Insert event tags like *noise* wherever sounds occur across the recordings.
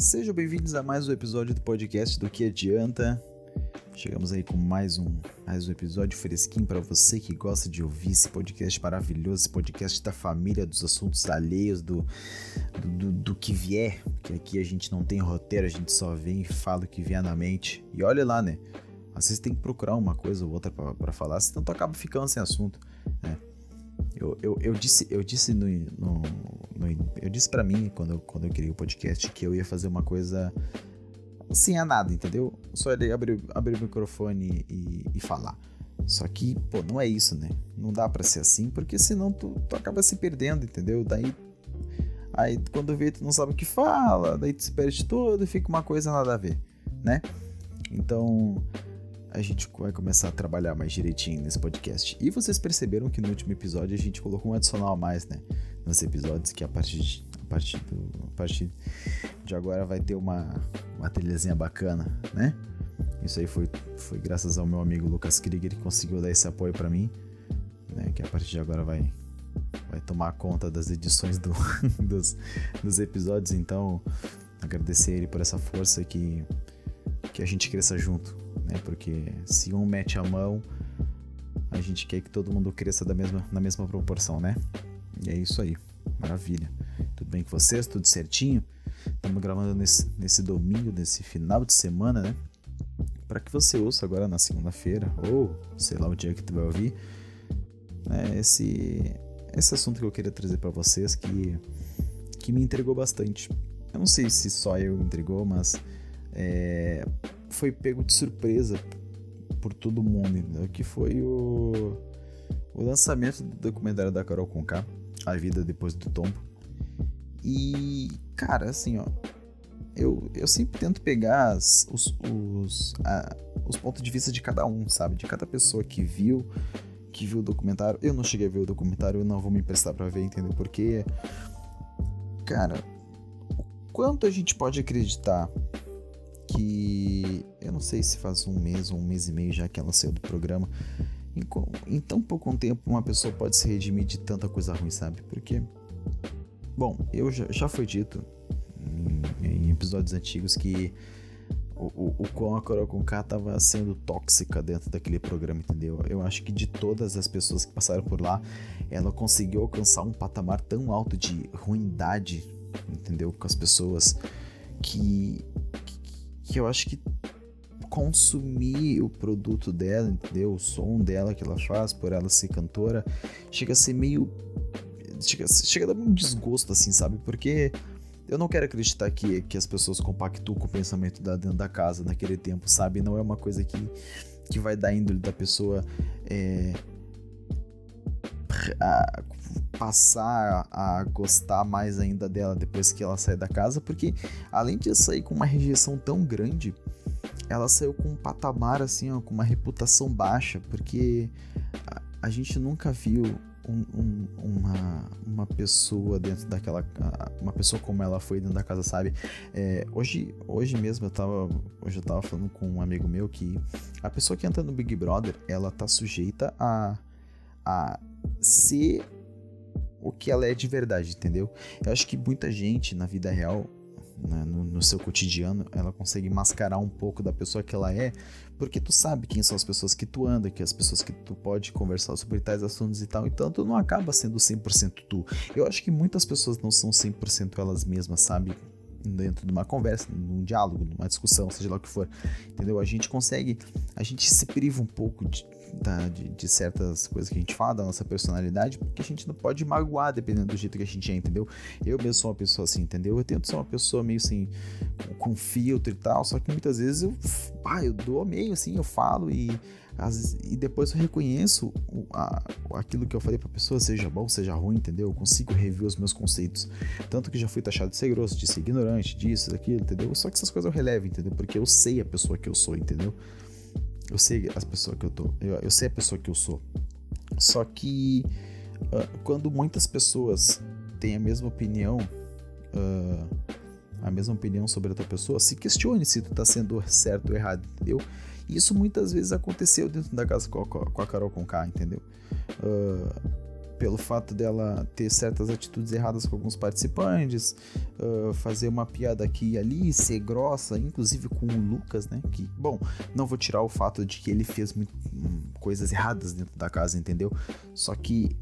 Sejam bem-vindos a mais um episódio do podcast do Que Adianta. Chegamos aí com mais um, mais um episódio fresquinho para você que gosta de ouvir esse podcast maravilhoso, esse podcast da família, dos assuntos alheios, do, do, do, que vier. Que aqui a gente não tem roteiro, a gente só vem e fala o que vier na mente. E olha lá, né? Às vezes tem que procurar uma coisa ou outra para falar, senão tu acaba ficando sem assunto, né? Eu, eu, eu disse, eu disse no, no, no eu disse para mim quando quando eu criei o podcast que eu ia fazer uma coisa sem a nada, entendeu? Só ele abrir, abrir o microfone e, e falar. Só que, pô, não é isso, né? Não dá para ser assim, porque senão tu, tu acaba se perdendo, entendeu? Daí Aí quando vê, tu não sabe o que fala, daí tu se perde todo e fica uma coisa nada a ver, né? Então, a gente vai começar a trabalhar mais direitinho nesse podcast. E vocês perceberam que no último episódio a gente colocou um adicional a mais, né? Nos episódios, que a partir de, a partir do, a partir de agora vai ter uma, uma trilhazinha bacana, né? Isso aí foi, foi graças ao meu amigo Lucas Krieger que conseguiu dar esse apoio para mim, né? Que a partir de agora vai, vai tomar conta das edições do, *laughs* dos, dos episódios. Então, agradecer ele por essa força que, que a gente cresça junto né? Porque se um mete a mão, a gente quer que todo mundo cresça da mesma, na mesma proporção, né? E é isso aí. Maravilha. Tudo bem com vocês? Tudo certinho? Estamos gravando nesse, nesse domingo, nesse final de semana, né? Para que você ouça agora na segunda-feira, ou sei lá o dia que tu vai ouvir, né? esse, esse assunto que eu queria trazer para vocês que, que me entregou bastante. Eu não sei se só eu me entregou, mas é, foi pego de surpresa por todo mundo, que foi o, o lançamento do documentário da Carol Conká, A Vida Depois do Tombo. E, cara, assim, ó, eu, eu sempre tento pegar as, os, os, a, os pontos de vista de cada um, sabe? De cada pessoa que viu, que viu o documentário. Eu não cheguei a ver o documentário, eu não vou me emprestar para ver, entendeu? Porque, cara, o quanto a gente pode acreditar que eu não sei se faz um mês ou um mês e meio já que ela saiu do programa. Em, em tão pouco tempo uma pessoa pode se redimir de tanta coisa ruim, sabe? Porque, bom, eu já, já foi dito em, em episódios antigos que o, o, quão a Carol K tava sendo tóxica dentro daquele programa, entendeu? Eu acho que de todas as pessoas que passaram por lá, ela conseguiu alcançar um patamar tão alto de ruindade, entendeu? Com as pessoas que que eu acho que consumir o produto dela, entendeu? O som dela que ela faz, por ela ser cantora, chega a ser meio. Chega, chega a dar um desgosto, assim, sabe? Porque eu não quero acreditar que, que as pessoas compactuam com o pensamento da dentro da casa naquele tempo, sabe? Não é uma coisa que, que vai dar índole da pessoa é, a, passar a gostar mais ainda dela depois que ela sai da casa, porque além de sair com uma rejeição tão grande, ela saiu com um patamar assim, ó, com uma reputação baixa, porque a, a gente nunca viu um, um, uma, uma pessoa dentro daquela. Uma pessoa como ela foi dentro da casa, sabe? É, hoje, hoje mesmo eu tava. Hoje eu tava falando com um amigo meu que a pessoa que entra no Big Brother, ela tá sujeita a, a ser o que ela é de verdade, entendeu? Eu acho que muita gente na vida real, né, no, no, seu cotidiano, ela consegue mascarar um pouco da pessoa que ela é, porque tu sabe quem são as pessoas que tu anda, que as pessoas que tu pode conversar sobre tais assuntos e tal, então tu não acaba sendo 100% tu. Eu acho que muitas pessoas não são 100% elas mesmas, sabe? Dentro de uma conversa, num diálogo, numa discussão, seja lá o que for, entendeu? A gente consegue, a gente se priva um pouco de, da, de, de, certas coisas que a gente fala, da nossa personalidade, porque a gente não pode magoar dependendo do jeito que a gente é, entendeu? Eu mesmo sou uma pessoa assim, entendeu? Eu tento ser uma pessoa meio assim, com filtro e tal, só que muitas vezes eu, ah, eu dou meio assim, eu falo e, as, e depois eu reconheço a, aquilo que eu falei pra pessoa, seja bom, seja ruim, entendeu? Eu consigo rever os meus conceitos. Tanto que já fui taxado de ser grosso, de ser ignorante, disso, daquilo, entendeu? Só que essas coisas eu relevo, entendeu? Porque eu sei a pessoa que eu sou, entendeu? Eu sei as pessoas que eu tô. Eu, eu sei a pessoa que eu sou. Só que uh, quando muitas pessoas têm a mesma opinião, uh, a mesma opinião sobre outra pessoa, se questione se tu tá sendo certo ou errado, entendeu? Isso muitas vezes aconteceu dentro da casa com a, Carol Conká, entendeu? Uh, pelo fato dela ter certas atitudes erradas com alguns participantes, uh, fazer uma piada aqui e ali, ser grossa, inclusive com o Lucas, né? Que, bom, não vou tirar o fato de que ele fez muito, hum, coisas erradas dentro da casa, entendeu? Só que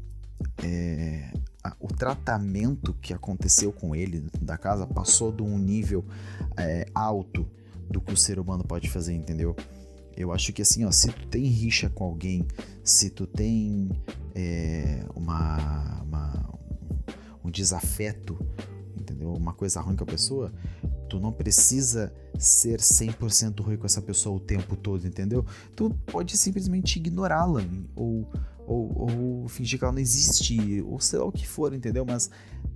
é, a, o tratamento que aconteceu com ele dentro da casa passou de um nível é, alto do que o ser humano pode fazer, entendeu? Eu acho que assim, ó, se tu tem rixa com alguém, se tu tem é, uma, uma, um desafeto, entendeu? Uma coisa ruim com a pessoa, tu não precisa ser 100% ruim com essa pessoa o tempo todo, entendeu? Tu pode simplesmente ignorá-la ou, ou, ou fingir que ela não existe, ou sei lá o que for, entendeu? Mas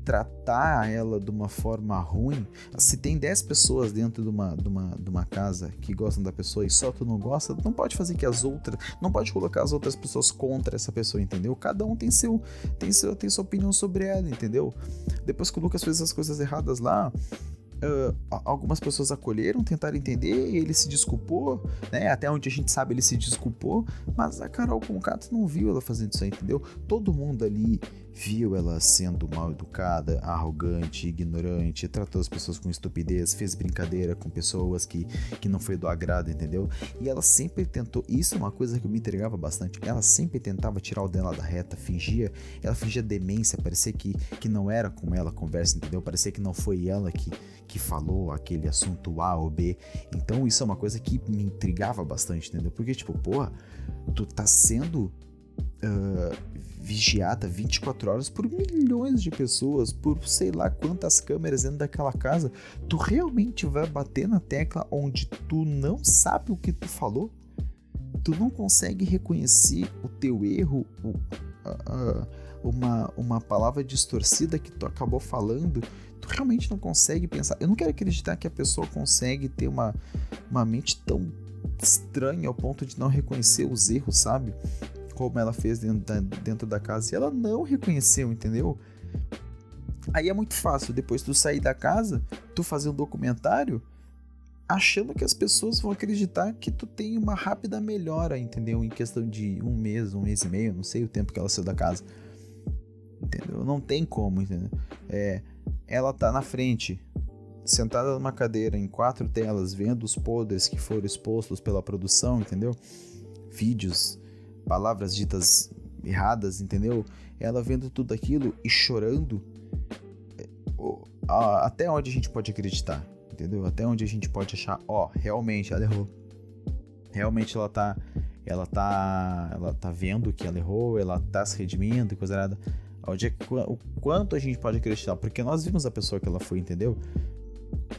tratar ela de uma forma ruim. Se tem 10 pessoas dentro de uma, de, uma, de uma casa que gostam da pessoa e só tu não gosta, não pode fazer que as outras. Não pode colocar as outras pessoas contra essa pessoa, entendeu? Cada um tem seu, tem seu tem sua opinião sobre ela, entendeu? Depois que o Lucas fez as coisas erradas lá, uh, algumas pessoas acolheram, tentaram entender, ele se desculpou, né? Até onde a gente sabe ele se desculpou, mas a Carol Concato não viu ela fazendo isso aí, entendeu? Todo mundo ali viu ela sendo mal educada, arrogante, ignorante, tratou as pessoas com estupidez, fez brincadeira com pessoas que, que não foi do agrado, entendeu? E ela sempre tentou, isso é uma coisa que me entregava bastante, ela sempre tentava tirar o dela da reta, fingia, ela fingia demência, parecia que, que não era com ela a conversa, entendeu? Parecia que não foi ela que, que falou aquele assunto A ou B. Então isso é uma coisa que me intrigava bastante, entendeu? Porque, tipo, porra, tu tá sendo uh, vigiada 24 horas por milhões de pessoas, por sei lá quantas câmeras dentro daquela casa, tu realmente vai bater na tecla onde tu não sabe o que tu falou? Tu não consegue reconhecer o teu erro, o, uh, uma, uma palavra distorcida que tu acabou falando, tu realmente não consegue pensar. Eu não quero acreditar que a pessoa consegue ter uma, uma mente tão estranha ao ponto de não reconhecer os erros, sabe? Como ela fez dentro da, dentro da casa e ela não reconheceu, entendeu? Aí é muito fácil, depois tu sair da casa, tu fazer um documentário achando que as pessoas vão acreditar que tu tem uma rápida melhora, entendeu? Em questão de um mês, um mês e meio, não sei o tempo que ela saiu da casa. Entendeu? Não tem como, entendeu? É, ela tá na frente, sentada numa cadeira em quatro telas, vendo os podres que foram expostos pela produção, entendeu? Vídeos palavras ditas erradas, entendeu? Ela vendo tudo aquilo e chorando. É, até onde a gente pode acreditar, entendeu? Até onde a gente pode achar, ó, realmente ela errou. Realmente ela tá, ela tá, ela tá vendo que ela errou, ela tá se redimindo e coisa nada. Onde é, o quanto a gente pode acreditar? Porque nós vimos a pessoa que ela foi, entendeu?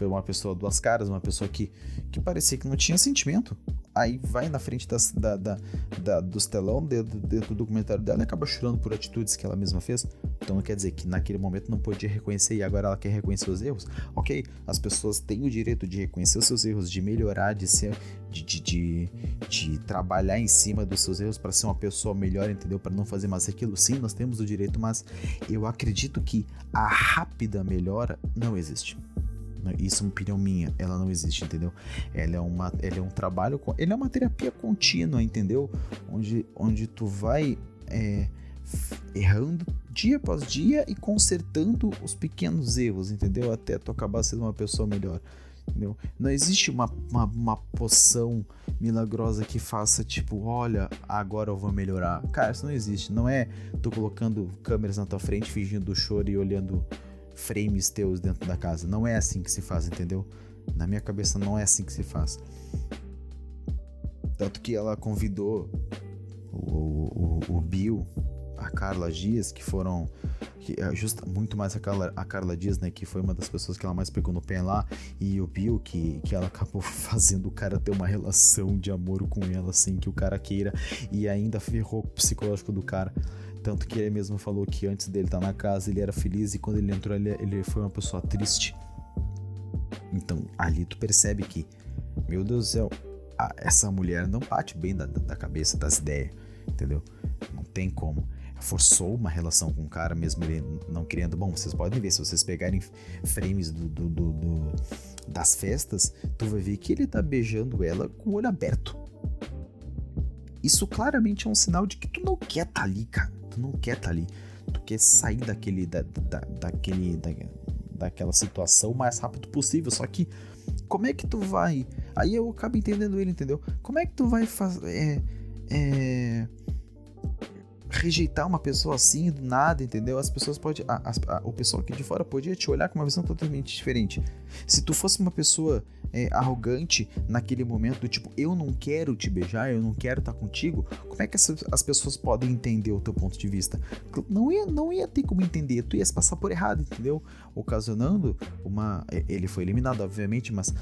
Uma pessoa duas caras, uma pessoa que, que parecia que não tinha sentimento aí vai na frente das, da, da, da, dos telão dentro, dentro do documentário dela e acaba chorando por atitudes que ela mesma fez. Então quer dizer que naquele momento não podia reconhecer e agora ela quer reconhecer os erros. Ok, as pessoas têm o direito de reconhecer os seus erros, de melhorar, de ser, de, de, de, de trabalhar em cima dos seus erros para ser uma pessoa melhor, entendeu? Para não fazer mais aquilo. Sim, nós temos o direito, mas eu acredito que a rápida melhora não existe. Né? Isso é uma opinião minha, ela não existe, entendeu? Ela é, uma, ela é um trabalho, ele é uma terapia contínua, entendeu? Onde, onde tu vai é, errando dia após dia e consertando os pequenos erros, entendeu? Até tu acabar sendo uma pessoa melhor. Entendeu? Não existe uma, uma, uma, poção milagrosa que faça tipo, olha, agora eu vou melhorar. Cara, isso não existe. Não é tu colocando câmeras na tua frente, fingindo choro e olhando frames teus dentro da casa. Não é assim que se faz, entendeu? Na minha cabeça não é assim que se faz. Tanto que ela convidou o, o, o Bill, a Carla Dias, que foram. Que, é justa, muito mais a Carla, a Carla Dias, né? Que foi uma das pessoas que ela mais pegou no pé lá. E o Bill, que, que ela acabou *laughs* fazendo o cara ter uma relação de amor com ela, assim, que o cara queira. E ainda ferrou o psicológico do cara. Tanto que ele mesmo falou que antes dele estar tá na casa ele era feliz e quando ele entrou ele, ele foi uma pessoa triste. Então ali tu percebe que, meu Deus do céu, a, essa mulher não bate bem da, da cabeça, das ideias, entendeu? Não tem como forçou uma relação com o cara, mesmo ele não querendo. Bom, vocês podem ver, se vocês pegarem frames do, do, do, do, das festas, tu vai ver que ele tá beijando ela com o olho aberto. Isso claramente é um sinal de que tu não quer tá ali, cara tu não quer estar tá ali. tu quer sair daquele, da, da, daquele, da, daquela situação o mais rápido possível. Só que como é que tu vai? Aí eu acabo entendendo ele, entendeu? Como é que tu vai fazer. É, é, rejeitar uma pessoa assim do nada, entendeu? As pessoas podem. A, a, o pessoal aqui de fora podia te olhar com uma visão totalmente diferente. Se tu fosse uma pessoa é, arrogante naquele momento, do tipo, eu não quero te beijar, eu não quero estar contigo, como é que as, as pessoas podem entender o teu ponto de vista? Não ia, não ia ter como entender, tu ia se passar por errado, entendeu? Ocasionando uma. Ele foi eliminado, obviamente, mas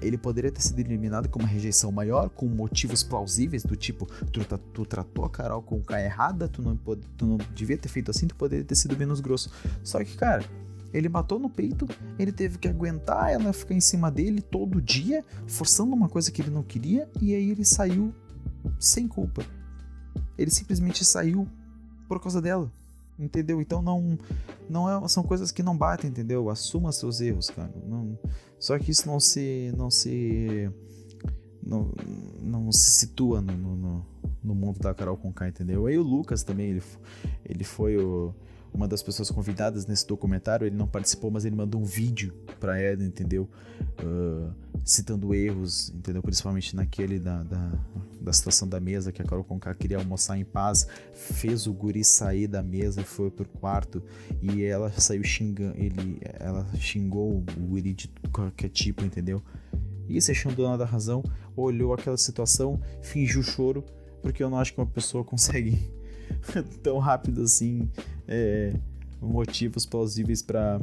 ele poderia ter sido eliminado com uma rejeição maior, com motivos plausíveis, do tipo, tu, tu tratou a Carol com o K errada, tu não, tu não devia ter feito assim, tu poderia ter sido menos grosso. Só que, cara, ele matou no peito, ele teve que aguentar ela ficar em cima dele todo dia, forçando uma coisa que ele não queria, e aí ele saiu sem culpa. Ele simplesmente saiu por causa dela. Entendeu? Então não não é, são coisas que não batem, entendeu? Assuma seus erros, cara. Não, só que isso não se não se não, não se situa no, no, no mundo da Carol Conká, entendeu? Aí o Lucas também, ele, ele foi o, uma das pessoas convidadas nesse documentário, ele não participou, mas ele mandou um vídeo pra ela, entendeu? Uh, citando erros, entendeu? Principalmente naquele da, da, da, situação da mesa, que a Carol Conká queria almoçar em paz, fez o guri sair da mesa foi pro quarto, e ela saiu xingando, ele, ela xingou o guri de qualquer tipo, entendeu? E se achando dona da razão, olhou aquela situação, fingiu choro, porque eu não acho que uma pessoa consegue *laughs* tão rápido assim é, motivos plausíveis para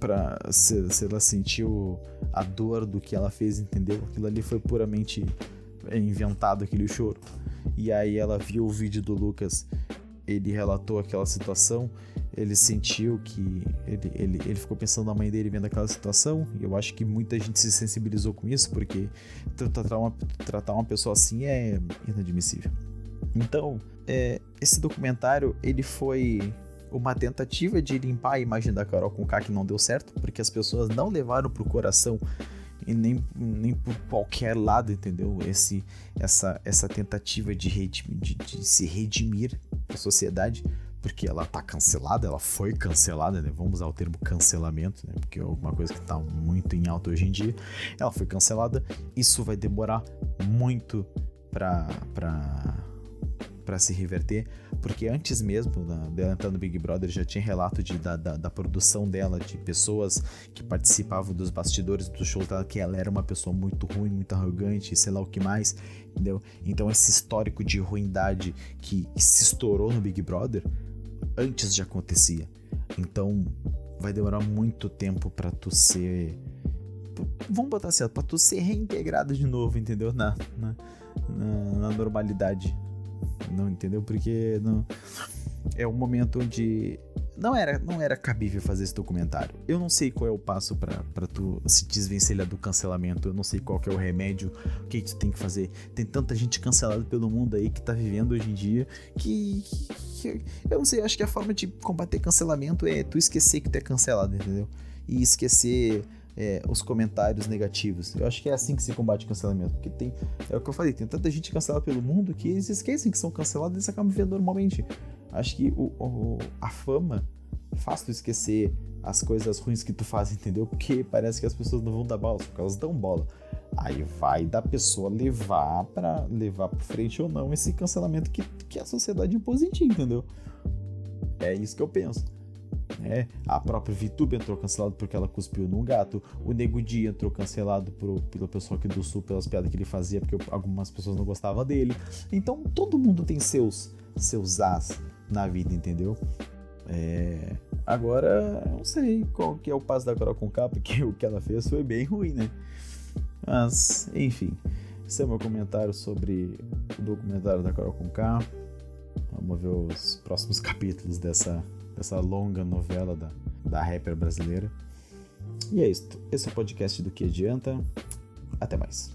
para se, se ela sentiu a dor do que ela fez, entendeu? Aquilo ali foi puramente inventado aquele choro. E aí ela viu o vídeo do Lucas, ele relatou aquela situação, ele sentiu que ele, ele, ele ficou pensando na mãe dele vendo aquela situação, e eu acho que muita gente se sensibilizou com isso, porque tratar uma, tratar uma pessoa assim é inadmissível. Então, é, esse documentário ele foi uma tentativa de limpar a imagem da Carol com K que não deu certo, porque as pessoas não levaram pro coração e nem, nem por qualquer lado, entendeu? Esse, essa, essa tentativa de, redimir, de, de se redimir a sociedade, porque ela tá cancelada, ela foi cancelada, né? Vamos usar o termo cancelamento, né? Porque é alguma coisa que tá muito em alta hoje em dia. Ela foi cancelada, isso vai demorar muito pra. pra para se reverter, porque antes mesmo dela entrar no Big Brother já tinha relato de, da, da, da, produção dela, de pessoas que participavam dos bastidores do show dela, que ela era uma pessoa muito ruim, muito arrogante, sei lá o que mais, entendeu? Então esse histórico de ruindade que se estourou no Big Brother antes já acontecia. Então vai demorar muito tempo para tu ser vamos botar certo, pra tu ser reintegrado de novo, entendeu? Na, na, na normalidade não entendeu? Porque não, é um momento onde não era, não era cabível fazer esse documentário. Eu não sei qual é o passo para tu se desvencilhar do cancelamento. Eu não sei qual é o remédio, o que tu tem que fazer. Tem tanta gente cancelada pelo mundo aí que tá vivendo hoje em dia que, que, que eu não sei, acho que a forma de combater cancelamento é tu esquecer que tu é cancelado, entendeu? E esquecer é, os comentários negativos. Eu acho que é assim que se combate o cancelamento. Porque tem. É o que eu falei, tem tanta gente cancelada pelo mundo que eles esquecem que são cancelados e eles acabam vivendo normalmente. Acho que o, o, a fama faz tu esquecer as coisas ruins que tu faz, entendeu? Porque parece que as pessoas não vão dar bola, porque elas dão bola. Aí vai da pessoa levar para levar para frente ou não esse cancelamento que, que a sociedade impôs em ti, entendeu? É isso que eu penso. É, a própria VTube entrou cancelado porque ela cuspiu num gato. O Nego Di entrou cancelado por, pelo pessoal aqui do Sul pelas piadas que ele fazia, porque algumas pessoas não gostavam dele. Então todo mundo tem seus, seus as na vida, entendeu? É, agora, não sei qual que é o passo da Carol K, porque o que ela fez foi bem ruim, né? Mas, enfim, esse é o meu comentário sobre o documentário da Carol K. Vamos ver os próximos *laughs* capítulos dessa dessa longa novela da, da rapper brasileira. E é isso. Esse é o podcast do Que Adianta. Até mais.